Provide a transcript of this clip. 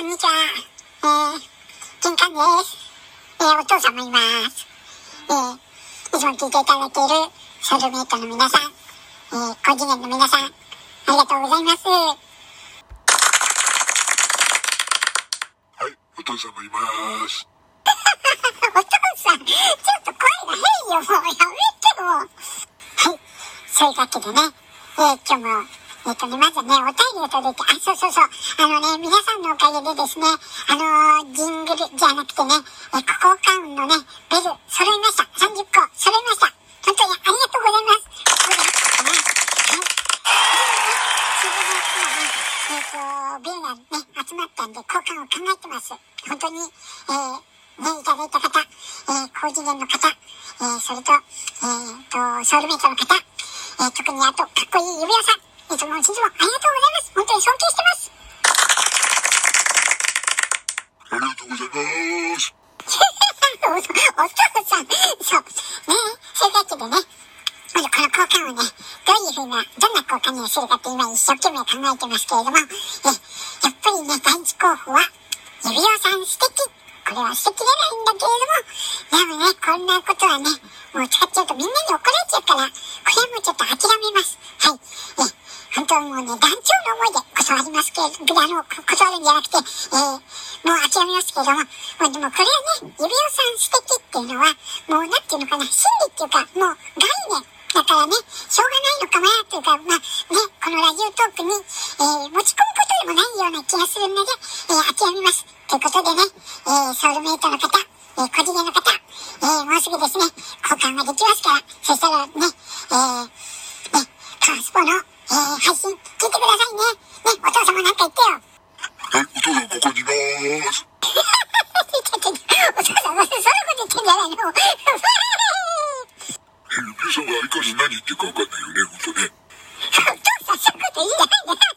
こんにちは。えー、金管です。えー、お父さんもいます。えー、いつも聞いていただいているソルメイトの皆さん、えー、高次元の皆さん、ありがとうございます。はい、お父さんもいます。お父さん、ちょっと声が変よ。もうやめてよ。はい、そういうわけでね、えー、今日もえっ、とね、まずね、お便りを届いて、あ、そうそうそう、あのね、皆さんのおかげでですね、あのー、ジングルじゃなくてね、えー、効果音のね、ベル、揃いました。30個、揃いました。本当にありがとうございます。これね、はい。それでね、今ね、えっ、と、ベルがね、集まったんで、交換を考えてます。本当に、えー、ね、いただいた方、えー、高次元の方、えー、それと、えー、と、ソウルメイトの方、えー、特にあと、かっこいい指輪さん、いつもいつもありがとうございます。本当に尊敬してます。ありがとうございます。お お父さん、そう、ねそういうわけでね、まずこの交換をね、どういうふうな、どんな交換にするかって今一生懸命考えてますけれども、え、やっぱりね、第一候補は、指輪さん素敵これは捨てきれないんだけれども、でもね、こんなことはね、もう使っちゃうとみんなに怒られちゃうから、これはもうちょっと諦めます。はい。え、本当はもうね、団長の思いで断りますけど、あの、断るんじゃなくて、えー、もう諦めますけれども、もうでもこれはね、指輪さん素敵っていうのは、もうなんていうのかな、心理っていうか、もう概念。だからね、しょうがないのかなっていうか、まあね、このラジオトークに、えー、持ち込むことでもないような気がするので、えー、諦めます。ということでね、えー、ソウルメイトの方、えー、小次元の方、えー、もうすぐですね、交換ができますから、そしたらね、えー、ね、カースポの、えー、配信聞いてくださいね。ね、お父さんもなんか言ってよ。はい、お父さんここにいます。お父さん、そんなこと言ってんじゃないのえ、皆さんが相変わらず何言ってるかわかんないよね、ほんとね。お父さん、そういうこと言いじゃないんだよ。